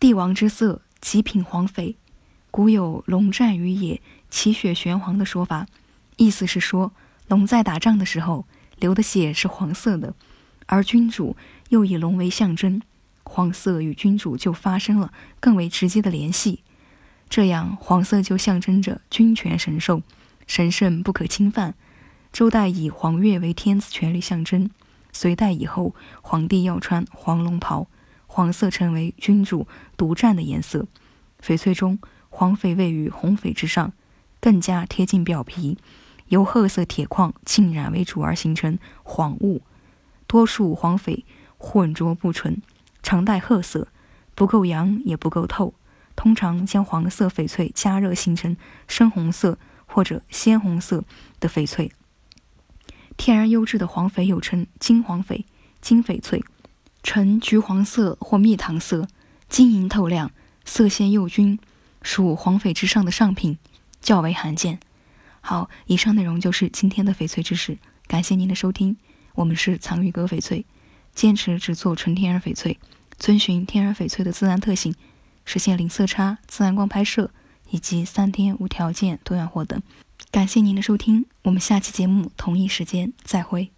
帝王之色，极品黄翡。古有龙战于野，其血玄黄的说法，意思是说，龙在打仗的时候流的血是黄色的，而君主又以龙为象征，黄色与君主就发生了更为直接的联系。这样，黄色就象征着君权神授，神圣不可侵犯。周代以黄钺为天子权力象征，隋代以后，皇帝要穿黄龙袍，黄色成为君主独占的颜色。翡翠中，黄翡位于红翡之上，更加贴近表皮，由褐色铁矿浸染为主而形成黄雾。多数黄翡浑浊不纯，常带褐色，不够阳也不够透。通常将黄色翡翠加热形成深红色或者鲜红色的翡翠。天然优质的黄翡又称金黄翡、金翡翠，呈橘黄色或蜜糖色，晶莹透亮，色鲜又均，属黄翡之上的上品，较为罕见。好，以上内容就是今天的翡翠知识，感谢您的收听。我们是藏玉阁翡翠，坚持只做纯天然翡翠，遵循天然翡翠的自然特性。实现零色差、自然光拍摄以及三天无条件多样获等。感谢您的收听，我们下期节目同一时间再会。